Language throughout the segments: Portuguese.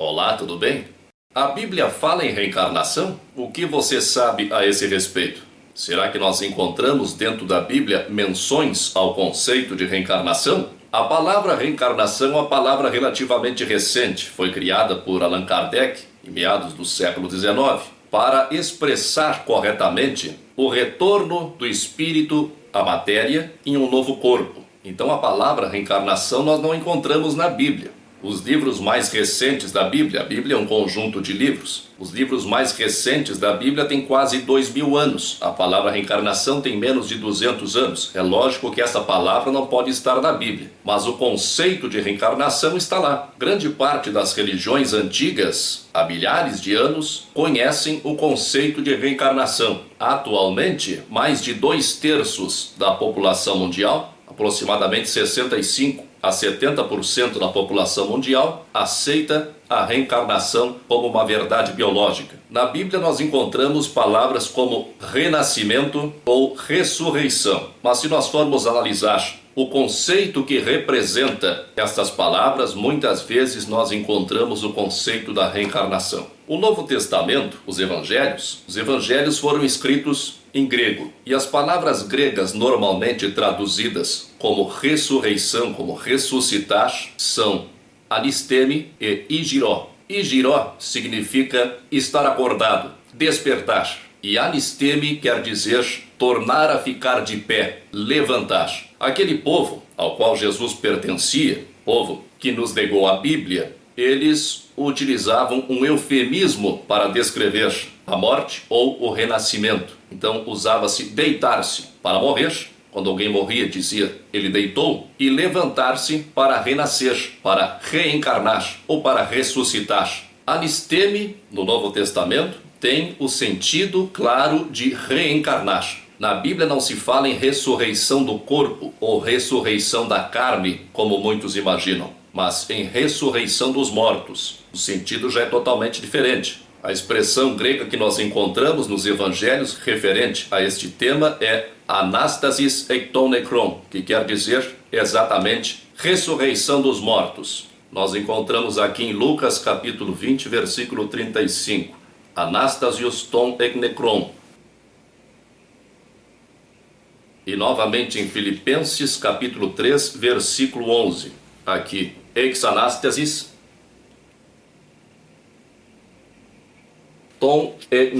Olá, tudo bem? A Bíblia fala em reencarnação? O que você sabe a esse respeito? Será que nós encontramos dentro da Bíblia menções ao conceito de reencarnação? A palavra reencarnação é uma palavra relativamente recente, foi criada por Allan Kardec em meados do século XIX para expressar corretamente o retorno do espírito à matéria em um novo corpo. Então a palavra reencarnação nós não encontramos na Bíblia. Os livros mais recentes da Bíblia, a Bíblia é um conjunto de livros. Os livros mais recentes da Bíblia têm quase dois mil anos. A palavra reencarnação tem menos de 200 anos. É lógico que essa palavra não pode estar na Bíblia, mas o conceito de reencarnação está lá. Grande parte das religiões antigas, há milhares de anos, conhecem o conceito de reencarnação. Atualmente, mais de dois terços da população mundial, aproximadamente 65 a 70% da população mundial aceita a reencarnação como uma verdade biológica. Na Bíblia nós encontramos palavras como renascimento ou ressurreição. Mas se nós formos analisar o conceito que representa estas palavras, muitas vezes nós encontramos o conceito da reencarnação. O Novo Testamento, os evangelhos, os evangelhos foram escritos em grego. E as palavras gregas normalmente traduzidas como ressurreição, como ressuscitar, são anisteme e igiró. Igiró significa estar acordado, despertar. E anisteme quer dizer tornar a ficar de pé, levantar. Aquele povo ao qual Jesus pertencia, povo que nos negou a Bíblia, eles utilizavam um eufemismo para descrever a morte ou o renascimento. Então usava-se deitar-se para morrer, quando alguém morria dizia ele deitou, e levantar-se para renascer, para reencarnar ou para ressuscitar. Anisteme, no Novo Testamento, tem o sentido claro de reencarnar. Na Bíblia não se fala em ressurreição do corpo ou ressurreição da carne, como muitos imaginam mas em ressurreição dos mortos. O sentido já é totalmente diferente. A expressão grega que nós encontramos nos evangelhos referente a este tema é anastasis ektonekron, que quer dizer exatamente ressurreição dos mortos. Nós encontramos aqui em Lucas capítulo 20, versículo 35. Anastasios ton eknekron. E novamente em Filipenses capítulo 3, versículo 11. Aqui, exanástasis, ton e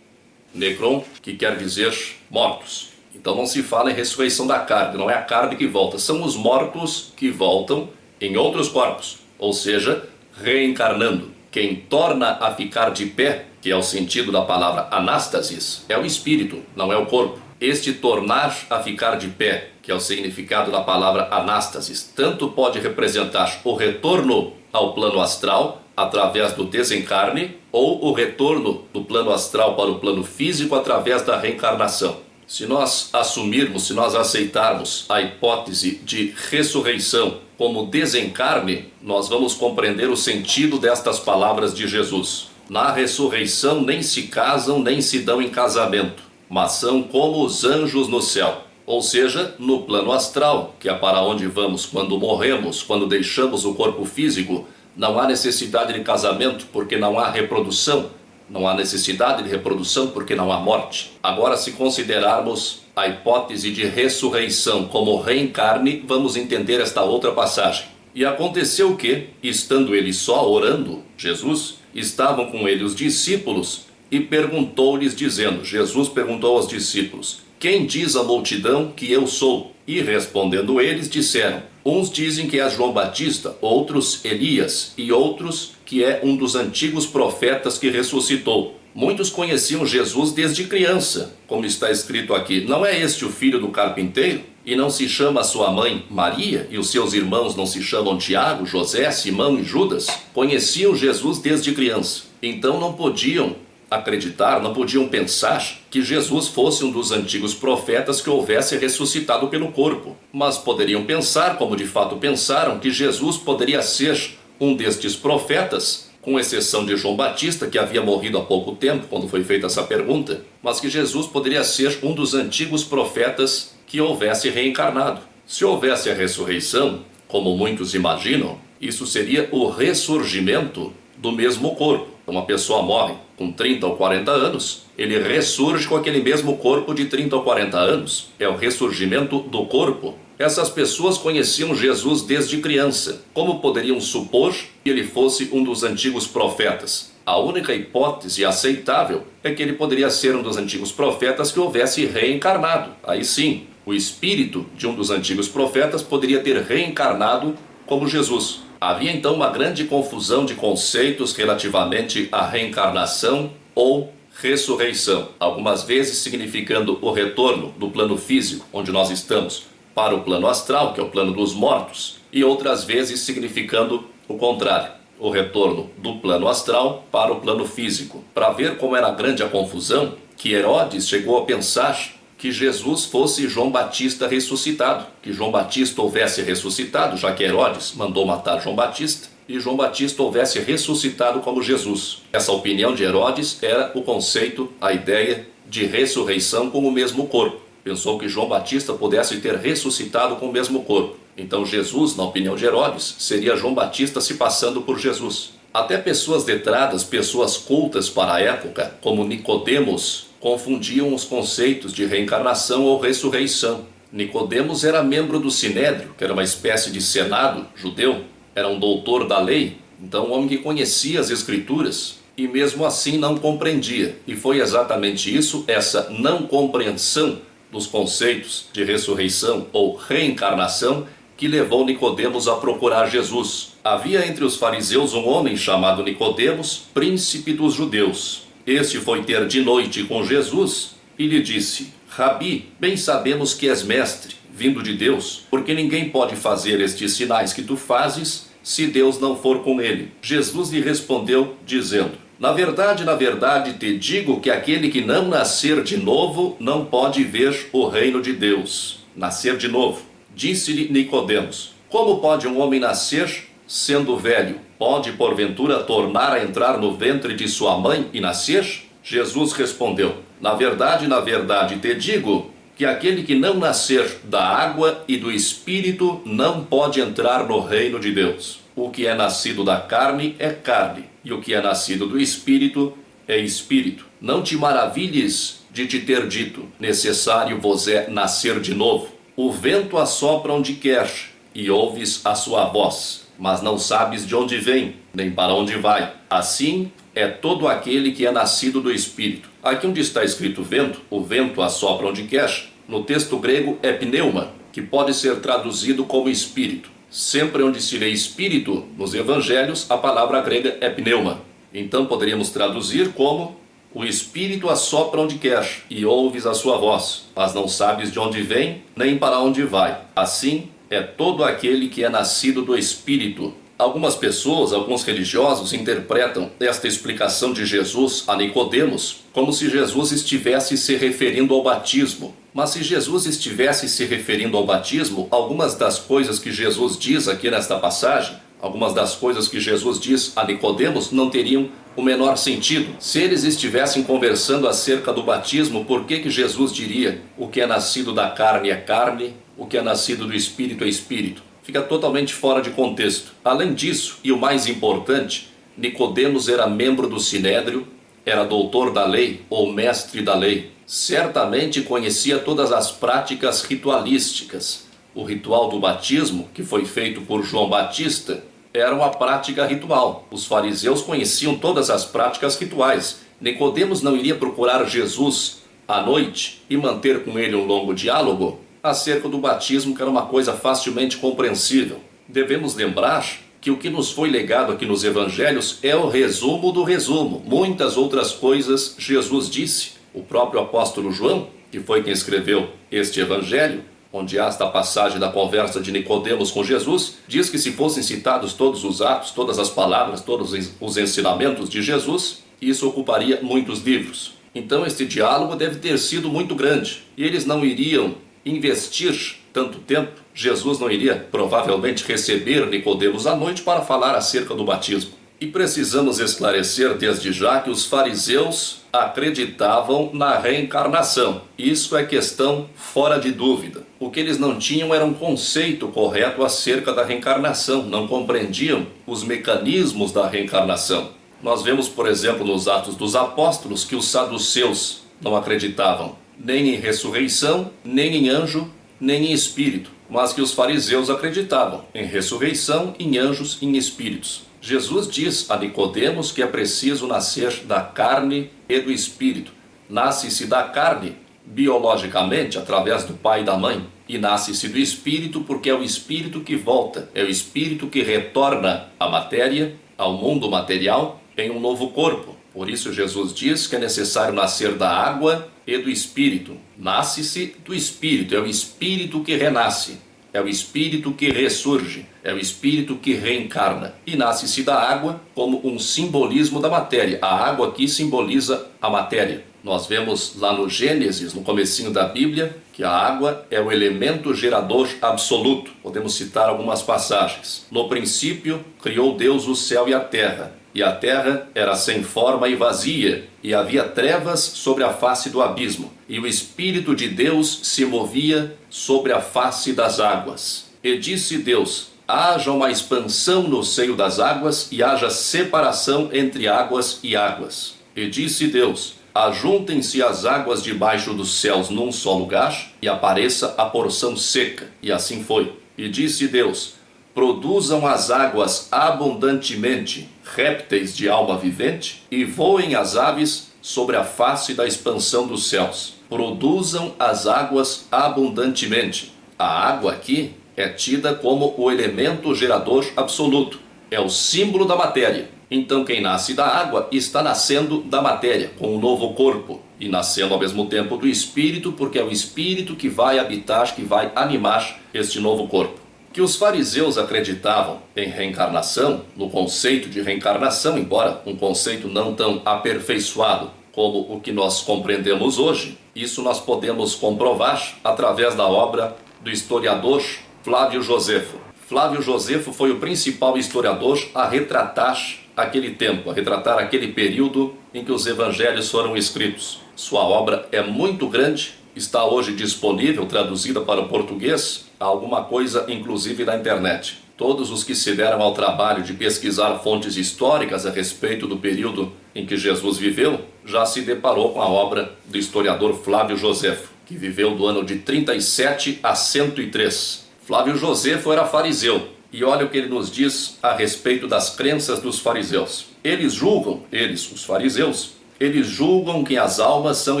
necron. Que quer dizer mortos. Então não se fala em ressurreição da carne, não é a carne que volta, são os mortos que voltam em outros corpos, ou seja, reencarnando. Quem torna a ficar de pé, que é o sentido da palavra anástasis, é o espírito, não é o corpo. Este tornar a ficar de pé, que é o significado da palavra anástasis, tanto pode representar o retorno ao plano astral através do desencarne ou o retorno do plano astral para o plano físico através da reencarnação. Se nós assumirmos, se nós aceitarmos a hipótese de ressurreição como desencarne, nós vamos compreender o sentido destas palavras de Jesus. Na ressurreição nem se casam nem se dão em casamento mas são como os anjos no céu, ou seja, no plano astral, que é para onde vamos quando morremos, quando deixamos o corpo físico. Não há necessidade de casamento porque não há reprodução, não há necessidade de reprodução porque não há morte. Agora, se considerarmos a hipótese de ressurreição como reencarne, vamos entender esta outra passagem. E aconteceu que, estando ele só orando, Jesus, estavam com ele os discípulos e perguntou-lhes, dizendo: Jesus perguntou aos discípulos: Quem diz a multidão que eu sou? E respondendo eles, disseram: Uns dizem que é João Batista, outros Elias, e outros que é um dos antigos profetas que ressuscitou. Muitos conheciam Jesus desde criança, como está escrito aqui. Não é este o filho do carpinteiro? E não se chama sua mãe Maria? E os seus irmãos não se chamam Tiago, José, Simão e Judas? Conheciam Jesus desde criança. Então não podiam acreditar, não podiam pensar que Jesus fosse um dos antigos profetas que houvesse ressuscitado pelo corpo, mas poderiam pensar, como de fato pensaram, que Jesus poderia ser um destes profetas, com exceção de João Batista, que havia morrido há pouco tempo quando foi feita essa pergunta, mas que Jesus poderia ser um dos antigos profetas que houvesse reencarnado. Se houvesse a ressurreição, como muitos imaginam, isso seria o ressurgimento do mesmo corpo. Uma pessoa morre com 30 ou 40 anos, ele ressurge com aquele mesmo corpo de 30 ou 40 anos. É o ressurgimento do corpo. Essas pessoas conheciam Jesus desde criança. Como poderiam supor que ele fosse um dos antigos profetas? A única hipótese aceitável é que ele poderia ser um dos antigos profetas que houvesse reencarnado. Aí sim, o espírito de um dos antigos profetas poderia ter reencarnado como Jesus. Havia então uma grande confusão de conceitos relativamente à reencarnação ou ressurreição, algumas vezes significando o retorno do plano físico, onde nós estamos, para o plano astral, que é o plano dos mortos, e outras vezes significando o contrário, o retorno do plano astral para o plano físico. Para ver como era grande a confusão, que Herodes chegou a pensar que Jesus fosse João Batista ressuscitado, que João Batista houvesse ressuscitado, já que Herodes mandou matar João Batista, e João Batista houvesse ressuscitado como Jesus. Essa opinião de Herodes era o conceito, a ideia de ressurreição com o mesmo corpo. Pensou que João Batista pudesse ter ressuscitado com o mesmo corpo. Então Jesus, na opinião de Herodes, seria João Batista se passando por Jesus. Até pessoas letradas, pessoas cultas para a época, como Nicodemos, confundiam os conceitos de reencarnação ou ressurreição. Nicodemos era membro do Sinédrio, que era uma espécie de senado judeu, era um doutor da lei, então um homem que conhecia as escrituras e mesmo assim não compreendia. E foi exatamente isso, essa não compreensão dos conceitos de ressurreição ou reencarnação que levou Nicodemos a procurar Jesus. Havia entre os fariseus um homem chamado Nicodemos, príncipe dos judeus. Este foi ter de noite com Jesus e lhe disse: Rabi, bem sabemos que és mestre, vindo de Deus, porque ninguém pode fazer estes sinais que tu fazes se Deus não for com ele. Jesus lhe respondeu, dizendo: Na verdade, na verdade te digo que aquele que não nascer de novo não pode ver o reino de Deus. Nascer de novo. Disse-lhe Nicodemos: Como pode um homem nascer sendo velho? Pode porventura tornar a entrar no ventre de sua mãe e nascer? Jesus respondeu: Na verdade, na verdade te digo que aquele que não nascer da água e do espírito não pode entrar no reino de Deus. O que é nascido da carne é carne, e o que é nascido do espírito é espírito. Não te maravilhes de te ter dito: necessário vos é nascer de novo. O vento assopra onde quer, e ouves a sua voz, mas não sabes de onde vem, nem para onde vai. Assim é todo aquele que é nascido do Espírito. Aqui onde está escrito vento, o vento assopra onde quer, no texto grego é pneuma, que pode ser traduzido como espírito. Sempre onde se lê espírito nos evangelhos, a palavra grega é pneuma. Então poderíamos traduzir como o Espírito assopra onde quer e ouves a sua voz, mas não sabes de onde vem nem para onde vai. Assim é todo aquele que é nascido do Espírito. Algumas pessoas, alguns religiosos interpretam esta explicação de Jesus a Nicodemos como se Jesus estivesse se referindo ao batismo. Mas se Jesus estivesse se referindo ao batismo, algumas das coisas que Jesus diz aqui nesta passagem, algumas das coisas que Jesus diz a Nicodemos não teriam o menor sentido. Se eles estivessem conversando acerca do batismo, por que, que Jesus diria o que é nascido da carne é carne, o que é nascido do espírito é espírito? Fica totalmente fora de contexto. Além disso, e o mais importante, Nicodemos era membro do Sinédrio, era doutor da lei ou mestre da lei. Certamente conhecia todas as práticas ritualísticas. O ritual do batismo, que foi feito por João Batista, era uma prática ritual. Os fariseus conheciam todas as práticas rituais. Nicodemos não iria procurar Jesus à noite e manter com ele um longo diálogo acerca do batismo, que era uma coisa facilmente compreensível. Devemos lembrar que o que nos foi legado aqui nos evangelhos é o resumo do resumo. Muitas outras coisas Jesus disse. O próprio apóstolo João, que foi quem escreveu este evangelho, onde há esta passagem da conversa de Nicodemos com Jesus, diz que se fossem citados todos os atos, todas as palavras, todos os ensinamentos de Jesus, isso ocuparia muitos livros. Então este diálogo deve ter sido muito grande, e eles não iriam investir tanto tempo, Jesus não iria provavelmente receber Nicodemos à noite para falar acerca do batismo. E precisamos esclarecer desde já que os fariseus acreditavam na reencarnação. Isso é questão fora de dúvida. O que eles não tinham era um conceito correto acerca da reencarnação, não compreendiam os mecanismos da reencarnação. Nós vemos, por exemplo, nos Atos dos Apóstolos que os saduceus não acreditavam nem em ressurreição, nem em anjo, nem em espírito, mas que os fariseus acreditavam em ressurreição, em anjos, em espíritos. Jesus diz a Nicodemos que é preciso nascer da carne e do espírito. Nasce-se da carne biologicamente através do pai e da mãe, e nasce-se do espírito porque é o espírito que volta, é o espírito que retorna à matéria, ao mundo material, em um novo corpo. Por isso Jesus diz que é necessário nascer da água e do espírito. Nasce-se do espírito, é o espírito que renasce. É o espírito que ressurge, é o espírito que reencarna. E nasce-se da água como um simbolismo da matéria. A água aqui simboliza a matéria. Nós vemos lá no Gênesis, no comecinho da Bíblia, que a água é o elemento gerador absoluto. Podemos citar algumas passagens. No princípio, criou Deus o céu e a terra. E a terra era sem forma e vazia, e havia trevas sobre a face do abismo, e o Espírito de Deus se movia sobre a face das águas. E disse Deus: Haja uma expansão no seio das águas, e haja separação entre águas e águas. E disse Deus: Ajuntem-se as águas debaixo dos céus num só lugar, e apareça a porção seca. E assim foi. E disse Deus: Produzam as águas abundantemente répteis de alma vivente, e voem as aves sobre a face da expansão dos céus. Produzam as águas abundantemente. A água aqui é tida como o elemento gerador absoluto, é o símbolo da matéria. Então, quem nasce da água está nascendo da matéria, com um novo corpo, e nascendo ao mesmo tempo do espírito, porque é o espírito que vai habitar, que vai animar este novo corpo que os fariseus acreditavam em reencarnação, no conceito de reencarnação, embora um conceito não tão aperfeiçoado como o que nós compreendemos hoje, isso nós podemos comprovar através da obra do historiador Flávio Josefo. Flávio Josefo foi o principal historiador a retratar aquele tempo, a retratar aquele período em que os evangelhos foram escritos. Sua obra é muito grande, está hoje disponível, traduzida para o português, alguma coisa inclusive na internet. Todos os que se deram ao trabalho de pesquisar fontes históricas a respeito do período em que Jesus viveu, já se deparou com a obra do historiador Flávio Josefo, que viveu do ano de 37 a 103. Flávio Josefo era fariseu, e olha o que ele nos diz a respeito das crenças dos fariseus. Eles julgam, eles, os fariseus, eles julgam que as almas são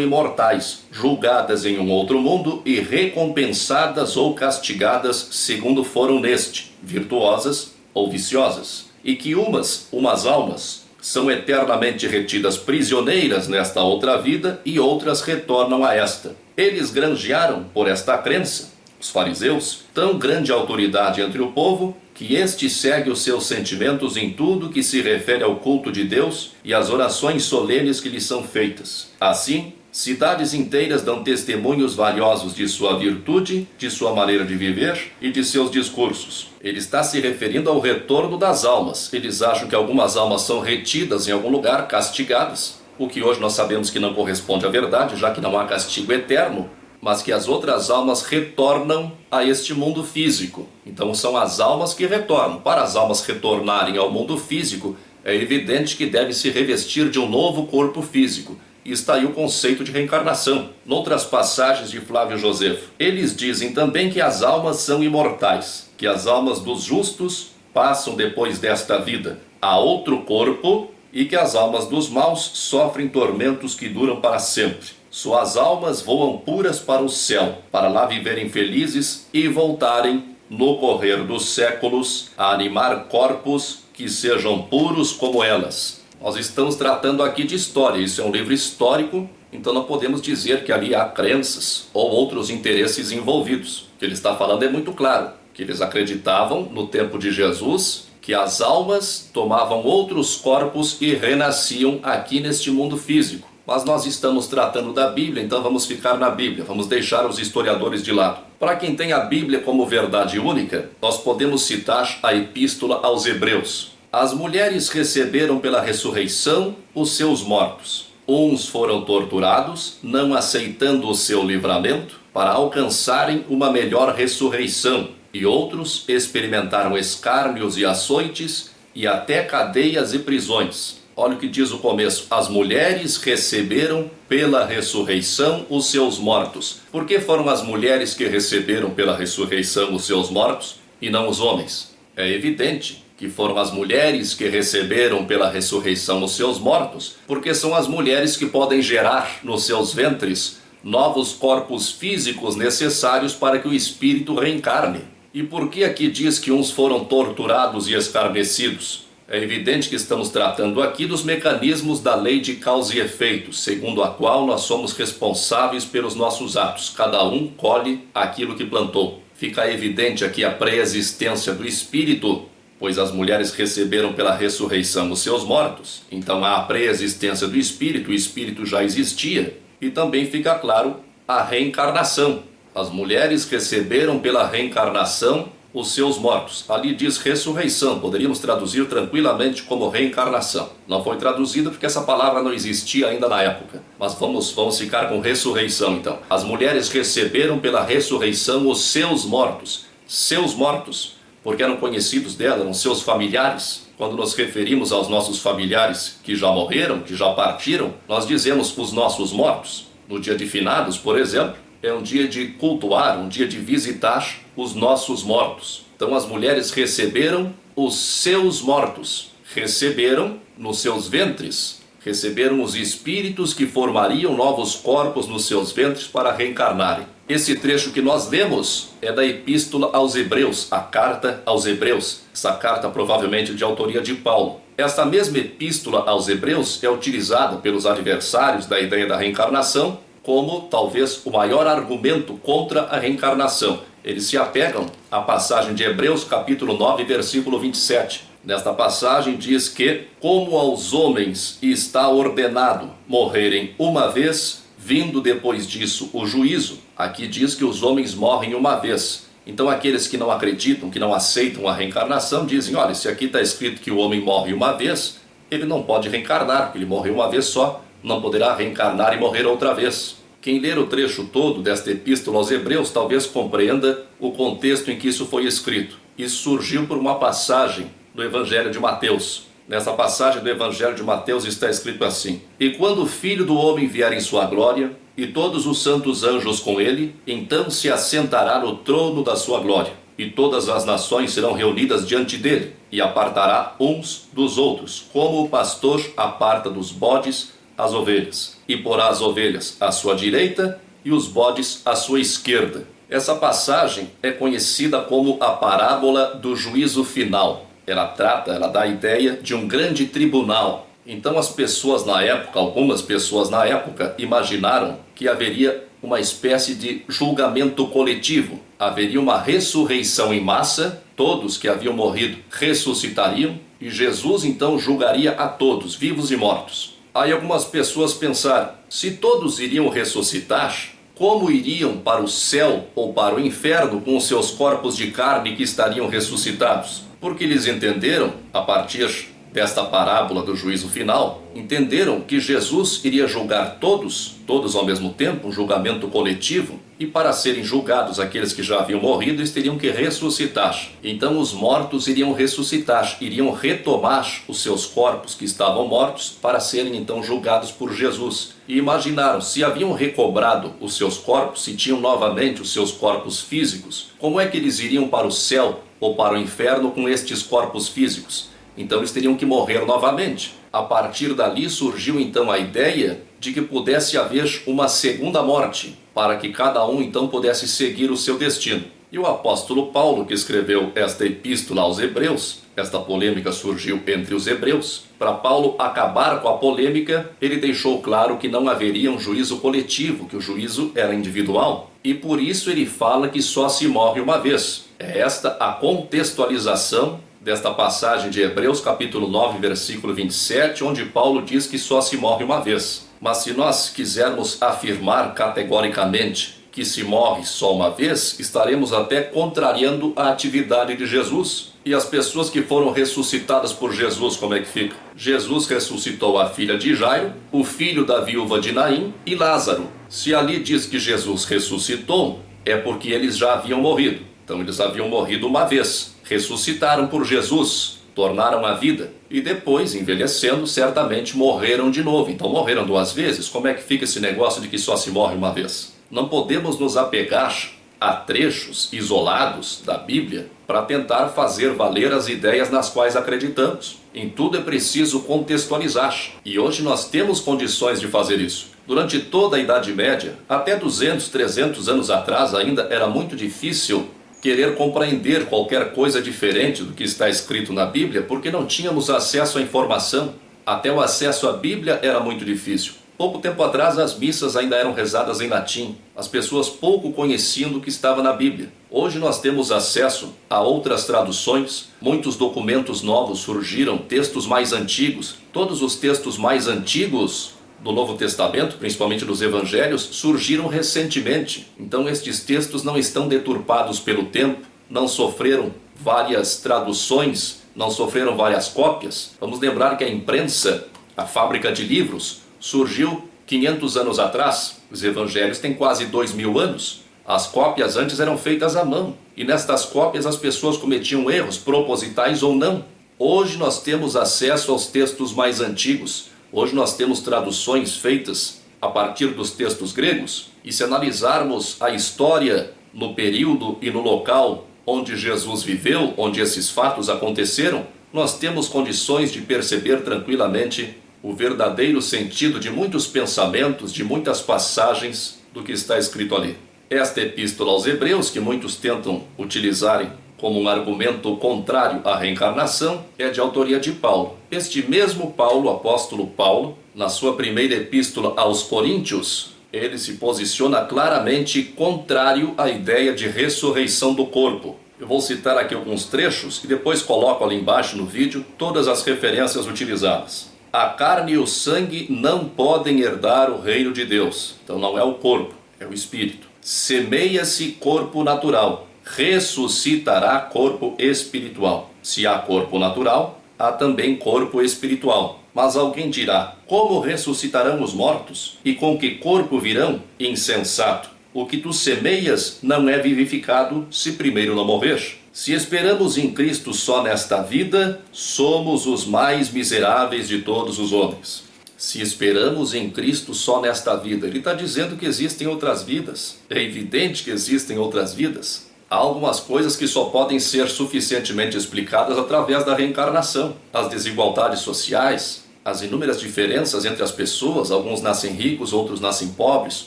imortais, julgadas em um outro mundo e recompensadas ou castigadas segundo foram neste, virtuosas ou viciosas, e que umas, umas almas, são eternamente retidas prisioneiras nesta outra vida e outras retornam a esta. Eles granjearam, por esta crença, os fariseus, tão grande autoridade entre o povo que este segue os seus sentimentos em tudo que se refere ao culto de Deus e às orações solenes que lhe são feitas. Assim, cidades inteiras dão testemunhos valiosos de sua virtude, de sua maneira de viver e de seus discursos. Ele está se referindo ao retorno das almas. Eles acham que algumas almas são retidas em algum lugar, castigadas, o que hoje nós sabemos que não corresponde à verdade, já que não há castigo eterno, mas que as outras almas retornam a este mundo físico. Então são as almas que retornam. Para as almas retornarem ao mundo físico, é evidente que deve se revestir de um novo corpo físico. E está aí o conceito de reencarnação. Noutras passagens de Flávio Josefo, eles dizem também que as almas são imortais, que as almas dos justos passam depois desta vida a outro corpo e que as almas dos maus sofrem tormentos que duram para sempre. Suas almas voam puras para o céu, para lá viverem felizes e voltarem, no correr dos séculos, a animar corpos que sejam puros como elas. Nós estamos tratando aqui de história, isso é um livro histórico, então não podemos dizer que ali há crenças ou outros interesses envolvidos. O que ele está falando é muito claro, que eles acreditavam no tempo de Jesus que as almas tomavam outros corpos e renasciam aqui neste mundo físico. Mas nós estamos tratando da Bíblia, então vamos ficar na Bíblia, vamos deixar os historiadores de lado. Para quem tem a Bíblia como verdade única, nós podemos citar a Epístola aos Hebreus. As mulheres receberam pela ressurreição os seus mortos. Uns foram torturados, não aceitando o seu livramento, para alcançarem uma melhor ressurreição, e outros experimentaram escárnios e açoites e até cadeias e prisões. Olha o que diz o começo: as mulheres receberam pela ressurreição os seus mortos. Por que foram as mulheres que receberam pela ressurreição os seus mortos e não os homens? É evidente que foram as mulheres que receberam pela ressurreição os seus mortos, porque são as mulheres que podem gerar nos seus ventres novos corpos físicos necessários para que o espírito reencarne. E por que aqui diz que uns foram torturados e escarnecidos? É evidente que estamos tratando aqui dos mecanismos da lei de causa e efeito, segundo a qual nós somos responsáveis pelos nossos atos. Cada um colhe aquilo que plantou. Fica evidente aqui a pré-existência do espírito, pois as mulheres receberam pela ressurreição os seus mortos. Então há a pré-existência do espírito, o espírito já existia. E também fica claro a reencarnação, as mulheres receberam pela reencarnação os seus mortos. Ali diz ressurreição, poderíamos traduzir tranquilamente como reencarnação. Não foi traduzida porque essa palavra não existia ainda na época. Mas vamos, vamos ficar com ressurreição então. As mulheres receberam pela ressurreição os seus mortos. Seus mortos, porque eram conhecidos dela, eram seus familiares. Quando nos referimos aos nossos familiares que já morreram, que já partiram, nós dizemos os nossos mortos. No dia de finados, por exemplo, é um dia de cultuar, um dia de visitar os nossos mortos. Então as mulheres receberam os seus mortos, receberam nos seus ventres, receberam os espíritos que formariam novos corpos nos seus ventres para reencarnarem. Esse trecho que nós lemos é da Epístola aos Hebreus, a carta aos Hebreus. Essa carta provavelmente de autoria de Paulo. Esta mesma epístola aos Hebreus é utilizada pelos adversários da ideia da reencarnação como talvez o maior argumento contra a reencarnação. Eles se apegam à passagem de Hebreus, capítulo 9, versículo 27. Nesta passagem diz que, como aos homens está ordenado morrerem uma vez, vindo depois disso o juízo, aqui diz que os homens morrem uma vez. Então, aqueles que não acreditam, que não aceitam a reencarnação, dizem: olha, se aqui está escrito que o homem morre uma vez, ele não pode reencarnar, porque ele morreu uma vez só não poderá reencarnar e morrer outra vez. Quem ler o trecho todo desta epístola aos Hebreus talvez compreenda o contexto em que isso foi escrito. Isso surgiu por uma passagem do Evangelho de Mateus. Nessa passagem do Evangelho de Mateus está escrito assim: E quando o Filho do Homem vier em sua glória, e todos os santos anjos com ele, então se assentará no trono da sua glória, e todas as nações serão reunidas diante dele, e apartará uns dos outros, como o pastor aparta dos bodes as ovelhas, e porá as ovelhas à sua direita e os bodes à sua esquerda. Essa passagem é conhecida como a parábola do juízo final. Ela trata, ela dá a ideia de um grande tribunal. Então as pessoas na época, algumas pessoas na época, imaginaram que haveria uma espécie de julgamento coletivo. Haveria uma ressurreição em massa, todos que haviam morrido ressuscitariam, e Jesus então julgaria a todos, vivos e mortos. Aí algumas pessoas pensaram: se todos iriam ressuscitar, como iriam para o céu ou para o inferno com os seus corpos de carne que estariam ressuscitados? Porque eles entenderam, a partir desta parábola do juízo final, entenderam que Jesus iria julgar todos, todos ao mesmo tempo, um julgamento coletivo, e para serem julgados aqueles que já haviam morrido, eles teriam que ressuscitar. Então os mortos iriam ressuscitar, iriam retomar os seus corpos que estavam mortos para serem então julgados por Jesus. E imaginaram, se haviam recobrado os seus corpos, se tinham novamente os seus corpos físicos, como é que eles iriam para o céu ou para o inferno com estes corpos físicos? Então eles teriam que morrer novamente. A partir dali surgiu então a ideia de que pudesse haver uma segunda morte, para que cada um então pudesse seguir o seu destino. E o apóstolo Paulo, que escreveu esta epístola aos Hebreus, esta polêmica surgiu entre os hebreus. Para Paulo acabar com a polêmica, ele deixou claro que não haveria um juízo coletivo, que o juízo era individual. E por isso ele fala que só se morre uma vez. É esta a contextualização desta passagem de Hebreus, capítulo 9, versículo 27, onde Paulo diz que só se morre uma vez. Mas se nós quisermos afirmar categoricamente que se morre só uma vez, estaremos até contrariando a atividade de Jesus. E as pessoas que foram ressuscitadas por Jesus, como é que fica? Jesus ressuscitou a filha de Jairo, o filho da viúva de Naim e Lázaro. Se ali diz que Jesus ressuscitou, é porque eles já haviam morrido. Então eles haviam morrido uma vez, ressuscitaram por Jesus, tornaram a vida e depois, envelhecendo, certamente morreram de novo. Então morreram duas vezes. Como é que fica esse negócio de que só se morre uma vez? Não podemos nos apegar a trechos isolados da Bíblia para tentar fazer valer as ideias nas quais acreditamos. Em tudo é preciso contextualizar. E hoje nós temos condições de fazer isso. Durante toda a Idade Média, até 200, 300 anos atrás, ainda era muito difícil querer compreender qualquer coisa diferente do que está escrito na Bíblia, porque não tínhamos acesso à informação. Até o acesso à Bíblia era muito difícil. Pouco tempo atrás, as missas ainda eram rezadas em latim. As pessoas pouco conheciam do que estava na Bíblia. Hoje nós temos acesso a outras traduções, muitos documentos novos surgiram, textos mais antigos. Todos os textos mais antigos do Novo Testamento, principalmente dos Evangelhos, surgiram recentemente. Então, estes textos não estão deturpados pelo tempo, não sofreram várias traduções, não sofreram várias cópias. Vamos lembrar que a imprensa, a fábrica de livros, surgiu 500 anos atrás. Os Evangelhos têm quase dois mil anos. As cópias antes eram feitas à mão, e nestas cópias as pessoas cometiam erros, propositais ou não. Hoje nós temos acesso aos textos mais antigos Hoje nós temos traduções feitas a partir dos textos gregos, e se analisarmos a história no período e no local onde Jesus viveu, onde esses fatos aconteceram, nós temos condições de perceber tranquilamente o verdadeiro sentido de muitos pensamentos, de muitas passagens do que está escrito ali. Esta epístola aos Hebreus, que muitos tentam utilizarem como um argumento contrário à reencarnação, é de autoria de Paulo. Este mesmo Paulo, apóstolo Paulo, na sua primeira epístola aos Coríntios, ele se posiciona claramente contrário à ideia de ressurreição do corpo. Eu vou citar aqui alguns trechos e depois coloco ali embaixo no vídeo todas as referências utilizadas. A carne e o sangue não podem herdar o reino de Deus. Então não é o corpo, é o espírito. Semeia-se corpo natural ressuscitará corpo espiritual. Se há corpo natural, há também corpo espiritual. Mas alguém dirá: Como ressuscitarão os mortos? E com que corpo virão? Insensato. O que tu semeias não é vivificado se primeiro não morrer. Se esperamos em Cristo só nesta vida, somos os mais miseráveis de todos os homens. Se esperamos em Cristo só nesta vida, ele está dizendo que existem outras vidas. É evidente que existem outras vidas há algumas coisas que só podem ser suficientemente explicadas através da reencarnação. As desigualdades sociais, as inúmeras diferenças entre as pessoas, alguns nascem ricos, outros nascem pobres,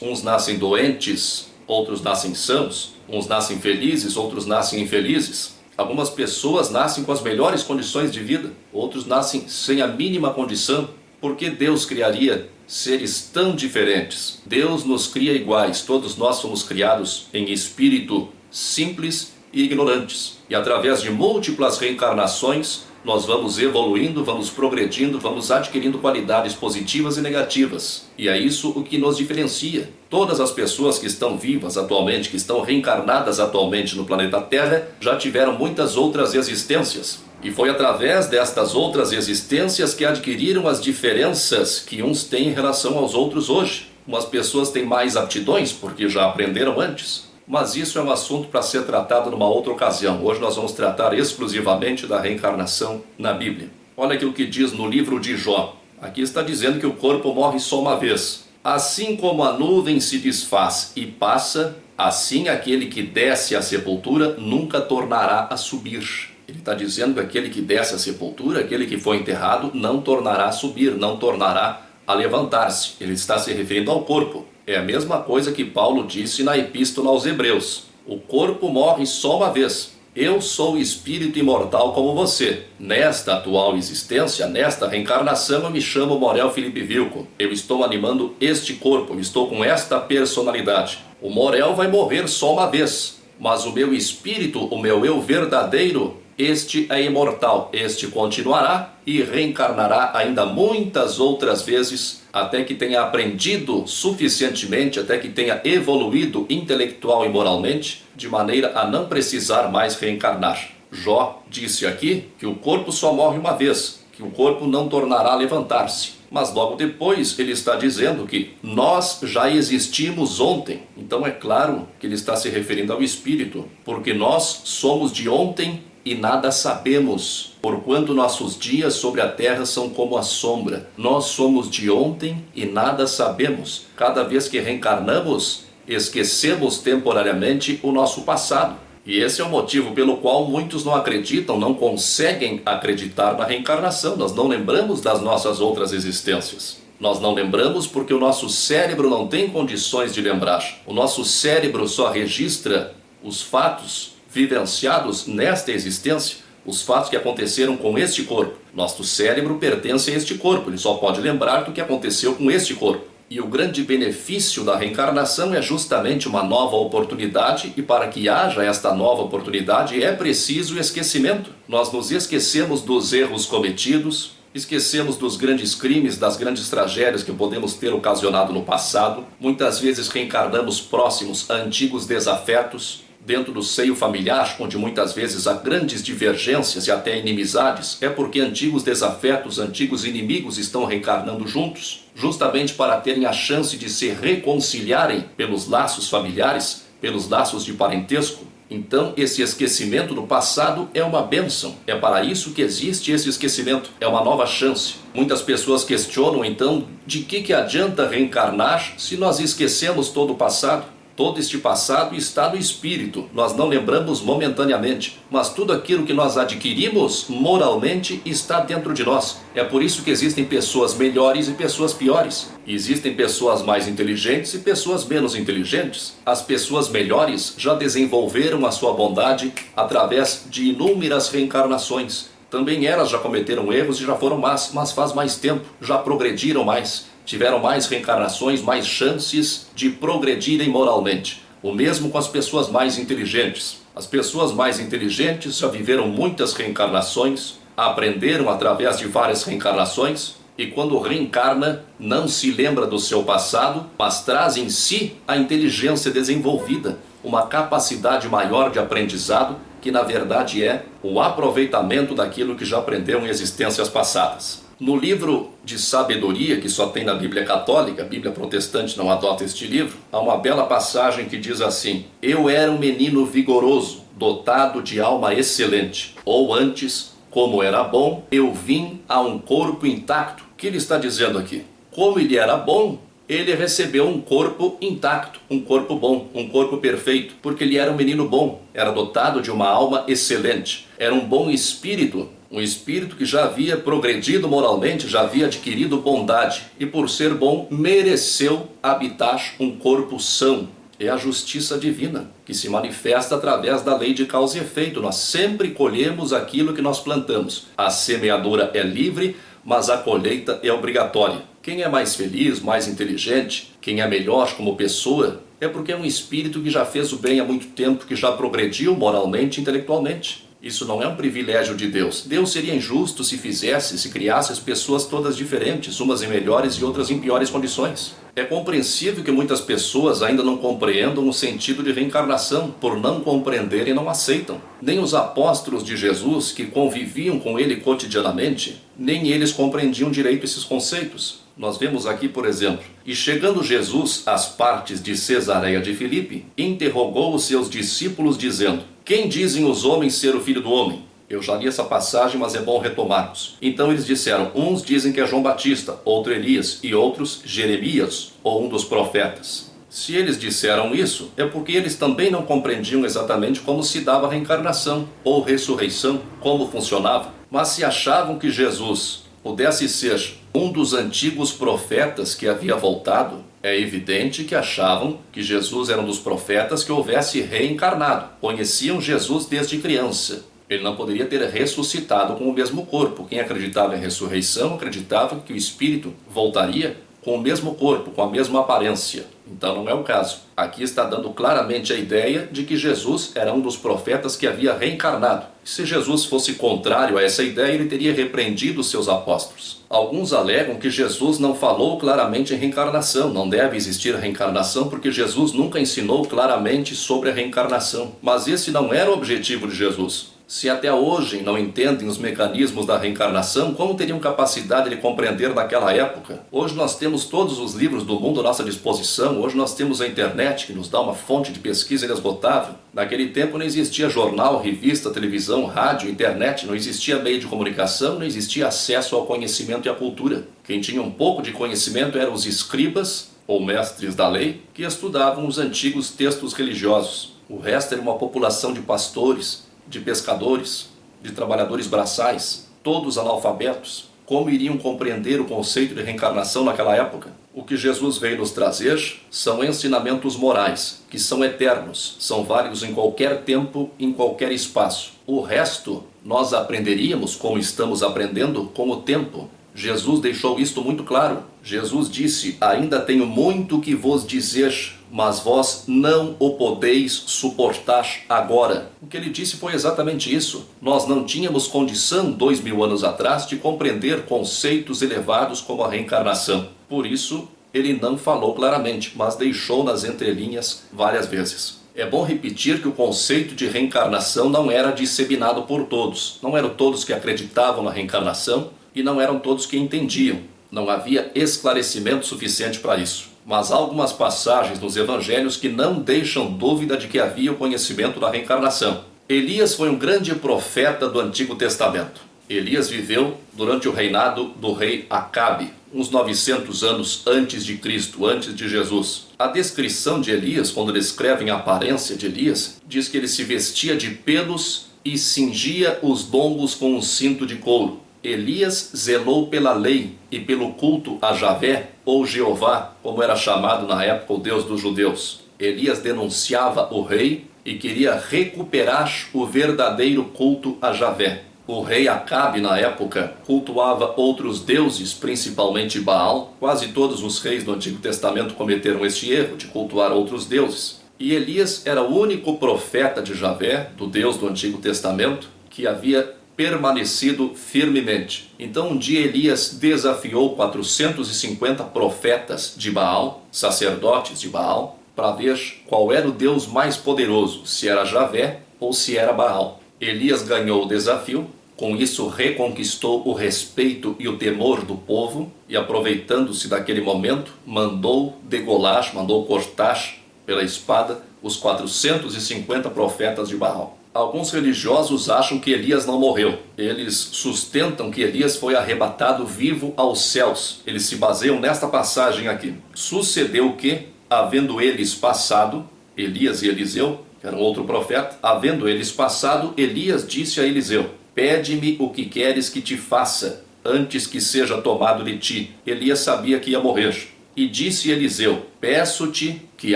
uns nascem doentes, outros nascem sãos, uns nascem felizes, outros nascem infelizes. Algumas pessoas nascem com as melhores condições de vida, outros nascem sem a mínima condição. Por que Deus criaria seres tão diferentes? Deus nos cria iguais, todos nós somos criados em espírito simples e ignorantes. E através de múltiplas reencarnações, nós vamos evoluindo, vamos progredindo, vamos adquirindo qualidades positivas e negativas. E é isso o que nos diferencia. Todas as pessoas que estão vivas atualmente, que estão reencarnadas atualmente no planeta Terra, já tiveram muitas outras existências. E foi através destas outras existências que adquiriram as diferenças que uns têm em relação aos outros hoje. Umas pessoas têm mais aptidões porque já aprenderam antes mas isso é um assunto para ser tratado numa outra ocasião. Hoje nós vamos tratar exclusivamente da reencarnação na Bíblia. Olha aquilo que diz no livro de Jó. Aqui está dizendo que o corpo morre só uma vez. Assim como a nuvem se desfaz e passa, assim aquele que desce à sepultura nunca tornará a subir. Ele está dizendo que aquele que desce à sepultura, aquele que foi enterrado, não tornará a subir, não tornará a levantar-se. Ele está se referindo ao corpo. É a mesma coisa que Paulo disse na Epístola aos Hebreus: o corpo morre só uma vez. Eu sou espírito imortal como você. Nesta atual existência, nesta reencarnação, eu me chamo Morel Felipe Vilco. Eu estou animando este corpo, estou com esta personalidade. O Morel vai morrer só uma vez, mas o meu espírito, o meu eu verdadeiro, este é imortal, este continuará e reencarnará ainda muitas outras vezes até que tenha aprendido suficientemente, até que tenha evoluído intelectual e moralmente, de maneira a não precisar mais reencarnar. Jó disse aqui que o corpo só morre uma vez, que o corpo não tornará a levantar-se. Mas logo depois ele está dizendo que nós já existimos ontem. Então é claro que ele está se referindo ao espírito, porque nós somos de ontem e nada sabemos, porquanto nossos dias sobre a terra são como a sombra. Nós somos de ontem e nada sabemos. Cada vez que reencarnamos, esquecemos temporariamente o nosso passado. E esse é o motivo pelo qual muitos não acreditam, não conseguem acreditar na reencarnação. Nós não lembramos das nossas outras existências. Nós não lembramos porque o nosso cérebro não tem condições de lembrar. O nosso cérebro só registra os fatos vivenciados nesta existência, os fatos que aconteceram com este corpo. Nosso cérebro pertence a este corpo, ele só pode lembrar do que aconteceu com este corpo. E o grande benefício da reencarnação é justamente uma nova oportunidade, e para que haja esta nova oportunidade é preciso esquecimento. Nós nos esquecemos dos erros cometidos, esquecemos dos grandes crimes, das grandes tragédias que podemos ter ocasionado no passado. Muitas vezes reencarnamos próximos a antigos desafetos, dentro do seio familiar, onde muitas vezes há grandes divergências e até inimizades, é porque antigos desafetos, antigos inimigos estão reencarnando juntos, justamente para terem a chance de se reconciliarem pelos laços familiares, pelos laços de parentesco. Então, esse esquecimento do passado é uma bênção. É para isso que existe esse esquecimento. É uma nova chance. Muitas pessoas questionam então de que, que adianta reencarnar se nós esquecemos todo o passado. Todo este passado está no espírito, nós não lembramos momentaneamente, mas tudo aquilo que nós adquirimos moralmente está dentro de nós. É por isso que existem pessoas melhores e pessoas piores. Existem pessoas mais inteligentes e pessoas menos inteligentes. As pessoas melhores já desenvolveram a sua bondade através de inúmeras reencarnações. Também elas já cometeram erros e já foram más, mas faz mais tempo, já progrediram mais tiveram mais reencarnações, mais chances de progredirem moralmente. O mesmo com as pessoas mais inteligentes. As pessoas mais inteligentes já viveram muitas reencarnações, aprenderam através de várias reencarnações, e quando reencarna, não se lembra do seu passado, mas traz em si a inteligência desenvolvida, uma capacidade maior de aprendizado, que na verdade é o aproveitamento daquilo que já aprendeu em existências passadas. No livro de sabedoria, que só tem na Bíblia Católica, a Bíblia Protestante não adota este livro, há uma bela passagem que diz assim: Eu era um menino vigoroso, dotado de alma excelente, ou antes, como era bom, eu vim a um corpo intacto. O que ele está dizendo aqui? Como ele era bom, ele recebeu um corpo intacto, um corpo bom, um corpo perfeito, porque ele era um menino bom, era dotado de uma alma excelente, era um bom espírito, um espírito que já havia progredido moralmente, já havia adquirido bondade e, por ser bom, mereceu habitar um corpo são. É a justiça divina que se manifesta através da lei de causa e efeito. Nós sempre colhemos aquilo que nós plantamos. A semeadura é livre, mas a colheita é obrigatória. Quem é mais feliz, mais inteligente, quem é melhor como pessoa, é porque é um espírito que já fez o bem há muito tempo, que já progrediu moralmente e intelectualmente. Isso não é um privilégio de Deus. Deus seria injusto se fizesse, se criasse as pessoas todas diferentes, umas em melhores e outras em piores condições. É compreensível que muitas pessoas ainda não compreendam o sentido de reencarnação, por não compreender e não aceitam. Nem os apóstolos de Jesus, que conviviam com ele cotidianamente, nem eles compreendiam direito esses conceitos. Nós vemos aqui, por exemplo, e chegando Jesus às partes de Cesareia de Filipe, interrogou os seus discípulos, dizendo: quem dizem os homens ser o filho do homem? Eu já li essa passagem, mas é bom retomarmos. Então eles disseram: uns dizem que é João Batista, outro Elias, e outros Jeremias, ou um dos profetas. Se eles disseram isso, é porque eles também não compreendiam exatamente como se dava a reencarnação ou ressurreição, como funcionava, mas se achavam que Jesus pudesse ser um dos antigos profetas que havia voltado, é evidente que achavam que Jesus era um dos profetas que houvesse reencarnado. Conheciam Jesus desde criança. Ele não poderia ter ressuscitado com o mesmo corpo. Quem acreditava em ressurreição acreditava que o espírito voltaria com o mesmo corpo, com a mesma aparência. Então não é o caso. Aqui está dando claramente a ideia de que Jesus era um dos profetas que havia reencarnado. Se Jesus fosse contrário a essa ideia, ele teria repreendido seus apóstolos. Alguns alegam que Jesus não falou claramente em reencarnação, não deve existir reencarnação porque Jesus nunca ensinou claramente sobre a reencarnação. Mas esse não era o objetivo de Jesus. Se até hoje não entendem os mecanismos da reencarnação, como teriam capacidade de compreender naquela época? Hoje nós temos todos os livros do mundo à nossa disposição, hoje nós temos a internet que nos dá uma fonte de pesquisa inesgotável. Naquele tempo não existia jornal, revista, televisão, rádio, internet, não existia meio de comunicação, não existia acesso ao conhecimento e à cultura. Quem tinha um pouco de conhecimento eram os escribas, ou mestres da lei, que estudavam os antigos textos religiosos. O resto era uma população de pastores, de pescadores, de trabalhadores braçais, todos analfabetos, como iriam compreender o conceito de reencarnação naquela época? O que Jesus veio nos trazer são ensinamentos morais, que são eternos, são válidos em qualquer tempo, em qualquer espaço. O resto nós aprenderíamos, como estamos aprendendo, com o tempo. Jesus deixou isto muito claro. Jesus disse: Ainda tenho muito que vos dizer, mas vós não o podeis suportar agora. O que ele disse foi exatamente isso. Nós não tínhamos condição, dois mil anos atrás, de compreender conceitos elevados como a reencarnação. Por isso, ele não falou claramente, mas deixou nas entrelinhas várias vezes. É bom repetir que o conceito de reencarnação não era disseminado por todos. Não eram todos que acreditavam na reencarnação e não eram todos que entendiam. Não havia esclarecimento suficiente para isso mas há algumas passagens nos evangelhos que não deixam dúvida de que havia o conhecimento da reencarnação. Elias foi um grande profeta do Antigo Testamento. Elias viveu durante o reinado do rei Acabe, uns 900 anos antes de Cristo, antes de Jesus. A descrição de Elias, quando descrevem a aparência de Elias, diz que ele se vestia de pelos e cingia os lombos com um cinto de couro. Elias zelou pela lei e pelo culto a Javé, ou Jeová, como era chamado na época o Deus dos judeus. Elias denunciava o rei e queria recuperar o verdadeiro culto a Javé. O rei Acabe, na época, cultuava outros deuses, principalmente Baal. Quase todos os reis do Antigo Testamento cometeram este erro de cultuar outros deuses. E Elias era o único profeta de Javé, do Deus do Antigo Testamento, que havia permanecido firmemente. Então um dia Elias desafiou 450 profetas de Baal, sacerdotes de Baal, para ver qual era o Deus mais poderoso, se era Javé ou se era Baal. Elias ganhou o desafio, com isso reconquistou o respeito e o temor do povo e aproveitando-se daquele momento, mandou degolar, mandou cortar pela espada os 450 profetas de Baal. Alguns religiosos acham que Elias não morreu. Eles sustentam que Elias foi arrebatado vivo aos céus. Eles se baseiam nesta passagem aqui. Sucedeu que, havendo eles passado, Elias e Eliseu, que era outro profeta, havendo eles passado, Elias disse a Eliseu: Pede-me o que queres que te faça, antes que seja tomado de ti. Elias sabia que ia morrer. E disse Eliseu: Peço-te que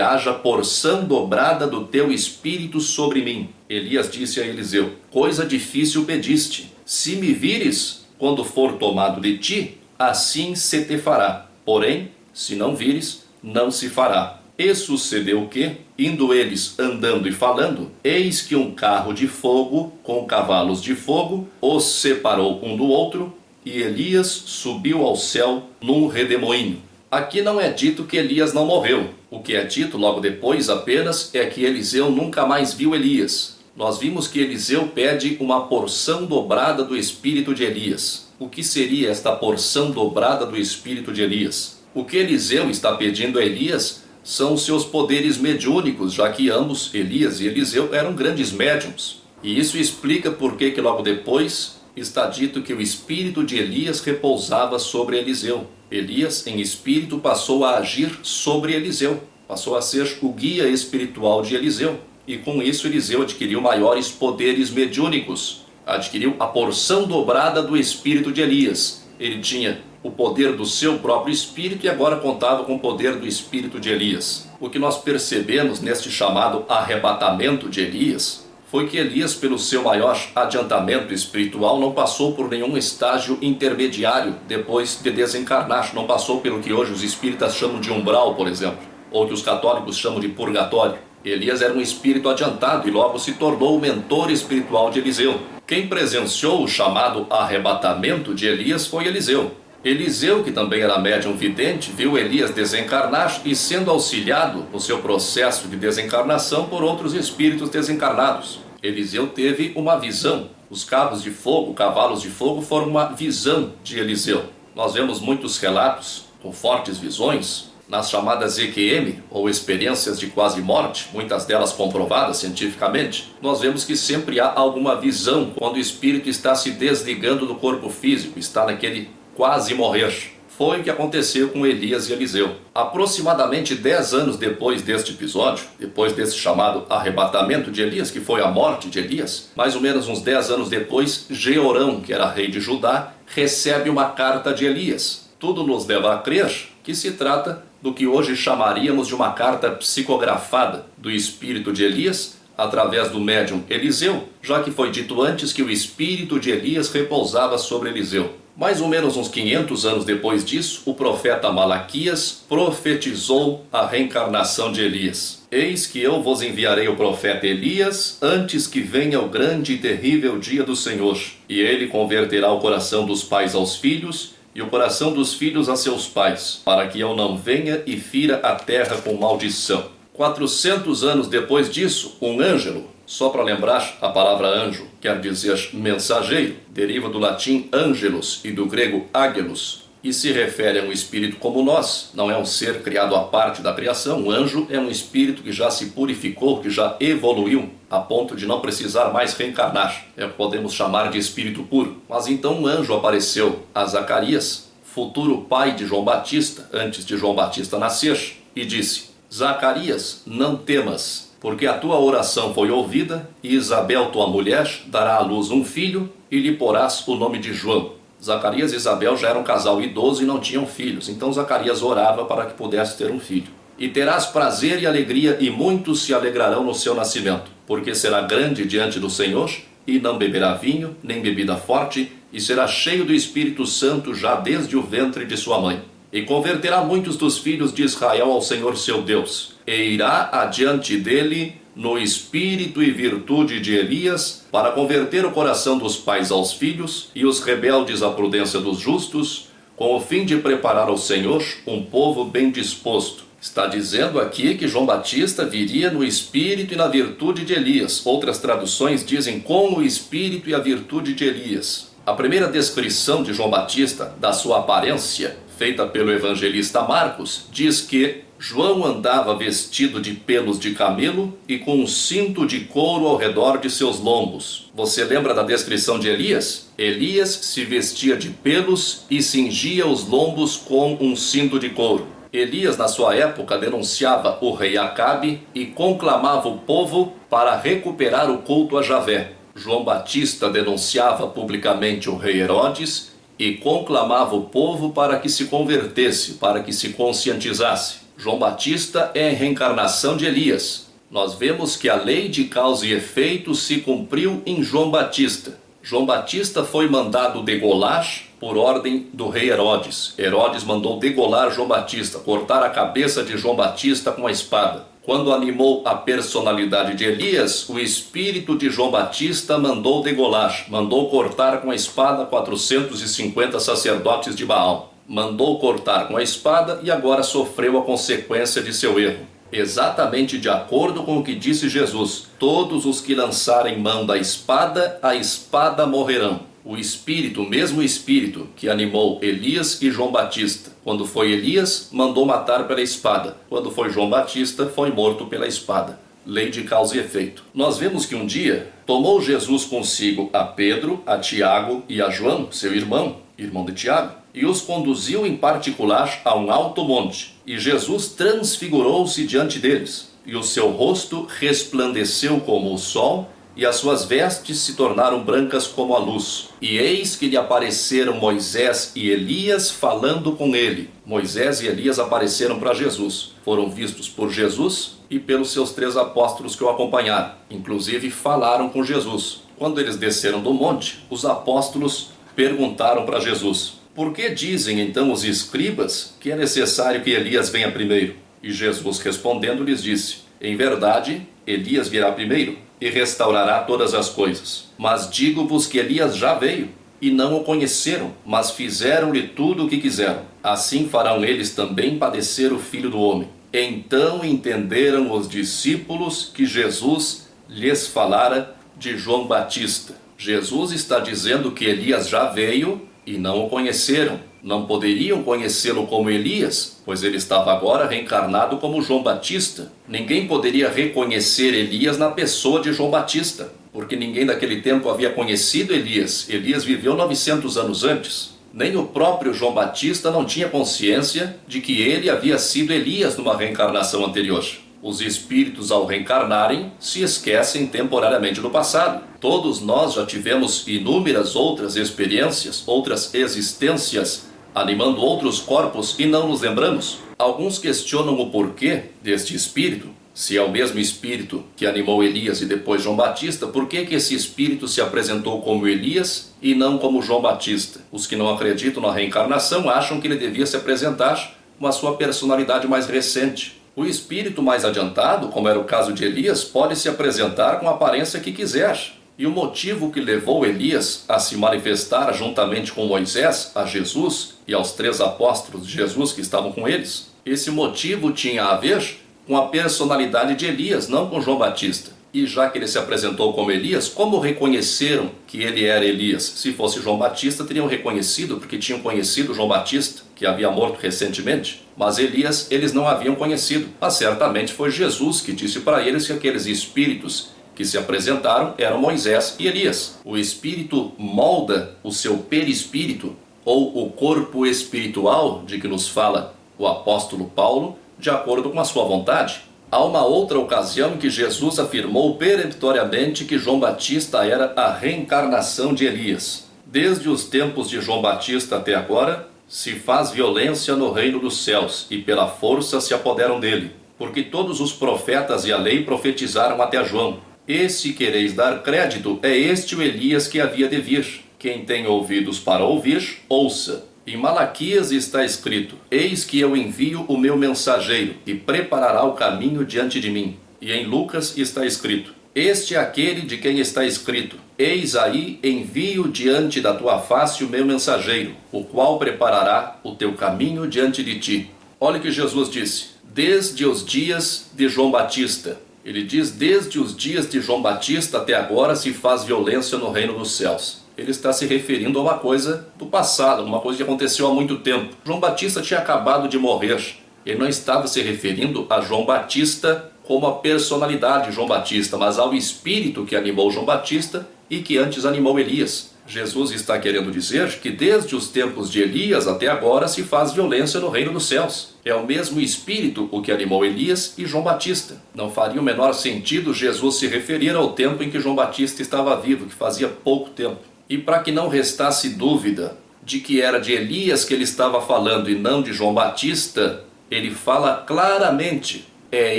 haja porção dobrada do teu espírito sobre mim. Elias disse a Eliseu: Coisa difícil pediste. Se me vires, quando for tomado de ti, assim se te fará. Porém, se não vires, não se fará. E sucedeu que, indo eles andando e falando, eis que um carro de fogo com cavalos de fogo os separou um do outro, e Elias subiu ao céu num redemoinho. Aqui não é dito que Elias não morreu. O que é dito logo depois apenas é que Eliseu nunca mais viu Elias. Nós vimos que Eliseu pede uma porção dobrada do espírito de Elias. O que seria esta porção dobrada do espírito de Elias? O que Eliseu está pedindo a Elias são seus poderes mediúnicos, já que ambos, Elias e Eliseu, eram grandes médiums. E isso explica por que logo depois está dito que o espírito de Elias repousava sobre Eliseu. Elias, em espírito, passou a agir sobre Eliseu, passou a ser o guia espiritual de Eliseu. E com isso, Eliseu adquiriu maiores poderes mediúnicos, adquiriu a porção dobrada do espírito de Elias. Ele tinha o poder do seu próprio espírito e agora contava com o poder do espírito de Elias. O que nós percebemos neste chamado arrebatamento de Elias foi que Elias, pelo seu maior adiantamento espiritual, não passou por nenhum estágio intermediário depois de desencarnar, não passou pelo que hoje os espíritas chamam de umbral, por exemplo, ou que os católicos chamam de purgatório. Elias era um espírito adiantado e logo se tornou o mentor espiritual de Eliseu. Quem presenciou o chamado arrebatamento de Elias foi Eliseu. Eliseu, que também era médium vidente, viu Elias desencarnar e sendo auxiliado no seu processo de desencarnação por outros espíritos desencarnados. Eliseu teve uma visão. Os cabos de fogo, cavalos de fogo, foram uma visão de Eliseu. Nós vemos muitos relatos com fortes visões nas chamadas EQM, ou experiências de quase morte, muitas delas comprovadas cientificamente. Nós vemos que sempre há alguma visão quando o espírito está se desligando do corpo físico, está naquele quase morrer foi o que aconteceu com Elias e Eliseu. Aproximadamente 10 anos depois deste episódio, depois desse chamado arrebatamento de Elias, que foi a morte de Elias, mais ou menos uns 10 anos depois, Jeorão, que era rei de Judá, recebe uma carta de Elias. Tudo nos leva a crer que se trata do que hoje chamaríamos de uma carta psicografada do espírito de Elias através do médium Eliseu, já que foi dito antes que o espírito de Elias repousava sobre Eliseu. Mais ou menos uns 500 anos depois disso, o profeta Malaquias profetizou a reencarnação de Elias. Eis que eu vos enviarei o profeta Elias antes que venha o grande e terrível dia do Senhor. E ele converterá o coração dos pais aos filhos e o coração dos filhos a seus pais, para que eu não venha e fira a terra com maldição. 400 anos depois disso, um ângelo, só para lembrar, a palavra anjo quer dizer mensageiro, deriva do latim angelus e do grego águelos, e se refere a um espírito como nós, não é um ser criado à parte da criação. Um anjo é um espírito que já se purificou, que já evoluiu a ponto de não precisar mais reencarnar. É o que podemos chamar de espírito puro. Mas então um anjo apareceu a Zacarias, futuro pai de João Batista, antes de João Batista nascer, e disse: Zacarias, não temas, porque a tua oração foi ouvida, e Isabel, tua mulher, dará à luz um filho, e lhe porás o nome de João. Zacarias e Isabel já eram casal idoso e não tinham filhos, então Zacarias orava para que pudesse ter um filho. E terás prazer e alegria, e muitos se alegrarão no seu nascimento, porque será grande diante do Senhor, e não beberá vinho, nem bebida forte, e será cheio do Espírito Santo já desde o ventre de sua mãe e converterá muitos dos filhos de Israel ao Senhor seu Deus, e irá adiante dele no espírito e virtude de Elias, para converter o coração dos pais aos filhos e os rebeldes à prudência dos justos, com o fim de preparar ao Senhor um povo bem disposto. Está dizendo aqui que João Batista viria no espírito e na virtude de Elias. Outras traduções dizem com o espírito e a virtude de Elias. A primeira descrição de João Batista da sua aparência feita pelo evangelista Marcos, diz que João andava vestido de pelos de camelo e com um cinto de couro ao redor de seus lombos. Você lembra da descrição de Elias? Elias se vestia de pelos e cingia os lombos com um cinto de couro. Elias, na sua época, denunciava o rei Acabe e conclamava o povo para recuperar o culto a Javé. João Batista denunciava publicamente o rei Herodes e conclamava o povo para que se convertesse, para que se conscientizasse. João Batista é a reencarnação de Elias. Nós vemos que a lei de causa e efeito se cumpriu em João Batista. João Batista foi mandado degolar por ordem do rei Herodes. Herodes mandou degolar João Batista, cortar a cabeça de João Batista com a espada. Quando animou a personalidade de Elias, o espírito de João Batista mandou degolar, mandou cortar com a espada 450 sacerdotes de Baal. Mandou cortar com a espada e agora sofreu a consequência de seu erro. Exatamente de acordo com o que disse Jesus: Todos os que lançarem mão da espada, a espada morrerão o espírito, o mesmo espírito que animou Elias e João Batista. Quando foi Elias, mandou matar pela espada. Quando foi João Batista, foi morto pela espada. Lei de causa e efeito. Nós vemos que um dia tomou Jesus consigo a Pedro, a Tiago e a João, seu irmão, irmão de Tiago, e os conduziu em particular a um alto monte. E Jesus transfigurou-se diante deles, e o seu rosto resplandeceu como o sol e as suas vestes se tornaram brancas como a luz. E eis que lhe apareceram Moisés e Elias falando com ele. Moisés e Elias apareceram para Jesus. Foram vistos por Jesus e pelos seus três apóstolos que o acompanharam. Inclusive falaram com Jesus. Quando eles desceram do monte, os apóstolos perguntaram para Jesus: Por que dizem então os escribas que é necessário que Elias venha primeiro? E Jesus respondendo lhes disse: Em verdade, Elias virá primeiro e restaurará todas as coisas. Mas digo-vos que Elias já veio, e não o conheceram, mas fizeram-lhe tudo o que quiseram. Assim farão eles também padecer o filho do homem. Então entenderam os discípulos que Jesus lhes falara de João Batista. Jesus está dizendo que Elias já veio e não o conheceram. Não poderiam conhecê-lo como Elias, pois ele estava agora reencarnado como João Batista. Ninguém poderia reconhecer Elias na pessoa de João Batista, porque ninguém daquele tempo havia conhecido Elias. Elias viveu 900 anos antes. Nem o próprio João Batista não tinha consciência de que ele havia sido Elias numa reencarnação anterior. Os espíritos, ao reencarnarem, se esquecem temporariamente do passado. Todos nós já tivemos inúmeras outras experiências, outras existências, animando outros corpos e não nos lembramos. Alguns questionam o porquê deste espírito. Se é o mesmo espírito que animou Elias e depois João Batista, por que, que esse espírito se apresentou como Elias e não como João Batista? Os que não acreditam na reencarnação acham que ele devia se apresentar com a sua personalidade mais recente, o espírito mais adiantado, como era o caso de Elias, pode se apresentar com a aparência que quiser. E o motivo que levou Elias a se manifestar juntamente com Moisés a Jesus e aos três apóstolos de Jesus que estavam com eles, esse motivo tinha a ver com a personalidade de Elias, não com João Batista. E já que ele se apresentou como Elias, como reconheceram que ele era Elias? Se fosse João Batista, teriam reconhecido, porque tinham conhecido João Batista, que havia morto recentemente. Mas Elias eles não haviam conhecido. Mas certamente foi Jesus que disse para eles que aqueles espíritos que se apresentaram eram Moisés e Elias. O espírito molda o seu perispírito, ou o corpo espiritual de que nos fala o apóstolo Paulo, de acordo com a sua vontade. Há uma outra ocasião que Jesus afirmou peremptoriamente que João Batista era a reencarnação de Elias. Desde os tempos de João Batista até agora, se faz violência no reino dos céus e pela força se apoderam dele, porque todos os profetas e a lei profetizaram até João. E se quereis dar crédito, é este o Elias que havia de vir. Quem tem ouvidos para ouvir, ouça. Em Malaquias está escrito: Eis que eu envio o meu mensageiro, e preparará o caminho diante de mim. E em Lucas está escrito: Este é aquele de quem está escrito: Eis aí envio diante da tua face o meu mensageiro, o qual preparará o teu caminho diante de ti. Olha o que Jesus disse: Desde os dias de João Batista. Ele diz: Desde os dias de João Batista até agora se faz violência no reino dos céus ele está se referindo a uma coisa do passado, uma coisa que aconteceu há muito tempo. João Batista tinha acabado de morrer. Ele não estava se referindo a João Batista como a personalidade de João Batista, mas ao espírito que animou João Batista e que antes animou Elias. Jesus está querendo dizer que desde os tempos de Elias até agora se faz violência no reino dos céus. É o mesmo espírito o que animou Elias e João Batista. Não faria o menor sentido Jesus se referir ao tempo em que João Batista estava vivo, que fazia pouco tempo. E para que não restasse dúvida de que era de Elias que ele estava falando e não de João Batista, ele fala claramente: é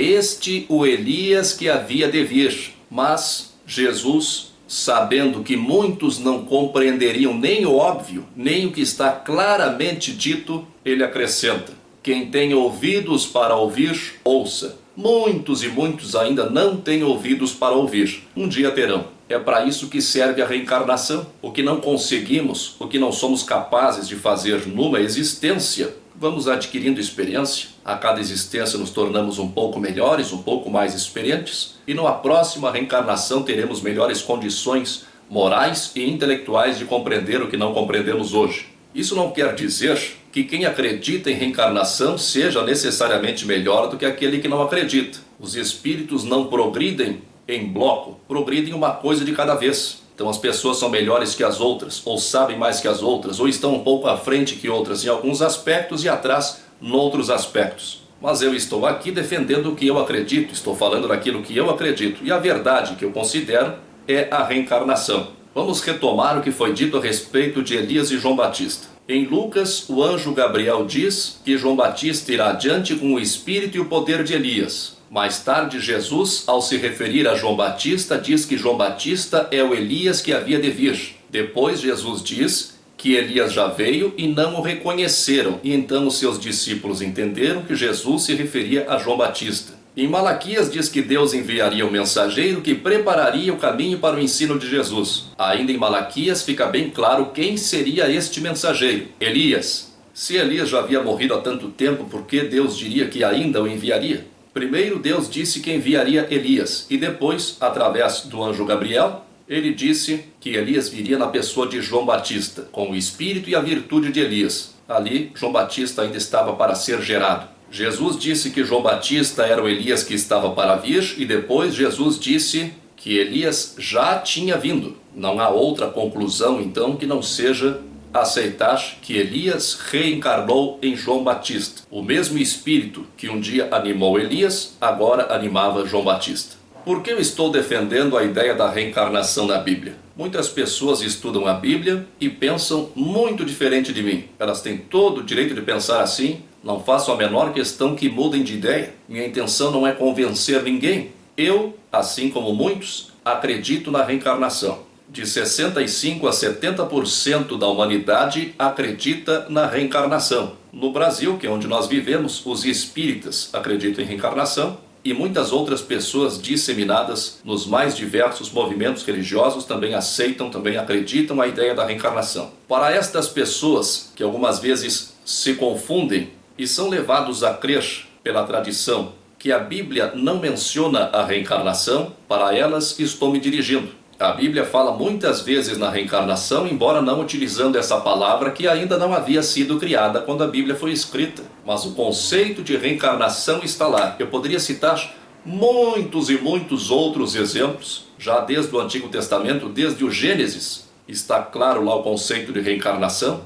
este o Elias que havia de vir. Mas Jesus, sabendo que muitos não compreenderiam nem o óbvio, nem o que está claramente dito, ele acrescenta: quem tem ouvidos para ouvir, ouça. Muitos e muitos ainda não têm ouvidos para ouvir. Um dia terão. É para isso que serve a reencarnação. O que não conseguimos, o que não somos capazes de fazer numa existência, vamos adquirindo experiência. A cada existência nos tornamos um pouco melhores, um pouco mais experientes, e numa próxima reencarnação teremos melhores condições morais e intelectuais de compreender o que não compreendemos hoje. Isso não quer dizer que quem acredita em reencarnação seja necessariamente melhor do que aquele que não acredita. Os espíritos não progridem em bloco, progridem uma coisa de cada vez. Então as pessoas são melhores que as outras, ou sabem mais que as outras, ou estão um pouco à frente que outras em alguns aspectos e atrás noutros aspectos. Mas eu estou aqui defendendo o que eu acredito, estou falando daquilo que eu acredito, e a verdade que eu considero é a reencarnação. Vamos retomar o que foi dito a respeito de Elias e João Batista. Em Lucas, o anjo Gabriel diz que João Batista irá adiante com o espírito e o poder de Elias. Mais tarde, Jesus, ao se referir a João Batista, diz que João Batista é o Elias que havia de vir. Depois, Jesus diz que Elias já veio e não o reconheceram, e então os seus discípulos entenderam que Jesus se referia a João Batista. Em Malaquias diz que Deus enviaria um mensageiro que prepararia o caminho para o ensino de Jesus. Ainda em Malaquias fica bem claro quem seria este mensageiro: Elias. Se Elias já havia morrido há tanto tempo, por que Deus diria que ainda o enviaria? Primeiro Deus disse que enviaria Elias, e depois, através do anjo Gabriel, Ele disse que Elias viria na pessoa de João Batista, com o espírito e a virtude de Elias. Ali, João Batista ainda estava para ser gerado. Jesus disse que João Batista era o Elias que estava para vir, e depois Jesus disse que Elias já tinha vindo. Não há outra conclusão, então, que não seja aceitar que Elias reencarnou em João Batista. O mesmo espírito que um dia animou Elias, agora animava João Batista. Por que eu estou defendendo a ideia da reencarnação na Bíblia? Muitas pessoas estudam a Bíblia e pensam muito diferente de mim. Elas têm todo o direito de pensar assim, não faço a menor questão que mudem de ideia. Minha intenção não é convencer ninguém. Eu, assim como muitos, acredito na reencarnação de 65 a 70% da humanidade acredita na reencarnação. No Brasil, que é onde nós vivemos, os espíritas acreditam em reencarnação e muitas outras pessoas disseminadas nos mais diversos movimentos religiosos também aceitam, também acreditam a ideia da reencarnação. Para estas pessoas que algumas vezes se confundem e são levados a crer pela tradição que a Bíblia não menciona a reencarnação, para elas estou me dirigindo. A Bíblia fala muitas vezes na reencarnação, embora não utilizando essa palavra que ainda não havia sido criada quando a Bíblia foi escrita. Mas o conceito de reencarnação está lá. Eu poderia citar muitos e muitos outros exemplos, já desde o Antigo Testamento, desde o Gênesis, está claro lá o conceito de reencarnação,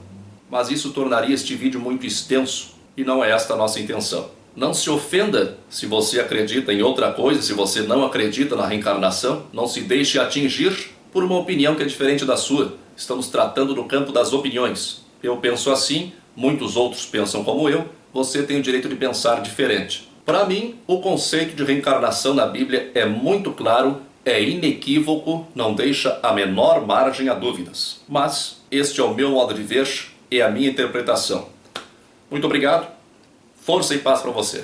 mas isso tornaria este vídeo muito extenso e não é esta a nossa intenção. Não se ofenda se você acredita em outra coisa, se você não acredita na reencarnação. Não se deixe atingir por uma opinião que é diferente da sua. Estamos tratando no campo das opiniões. Eu penso assim, muitos outros pensam como eu, você tem o direito de pensar diferente. Para mim, o conceito de reencarnação na Bíblia é muito claro, é inequívoco, não deixa a menor margem a dúvidas. Mas este é o meu modo de ver e a minha interpretação. Muito obrigado Força e paz para você.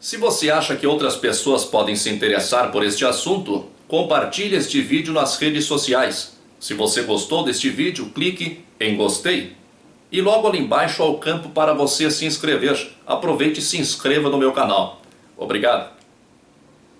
Se você acha que outras pessoas podem se interessar por este assunto, compartilhe este vídeo nas redes sociais. Se você gostou deste vídeo, clique em gostei. E logo ali embaixo há o campo para você se inscrever. Aproveite e se inscreva no meu canal. Obrigado.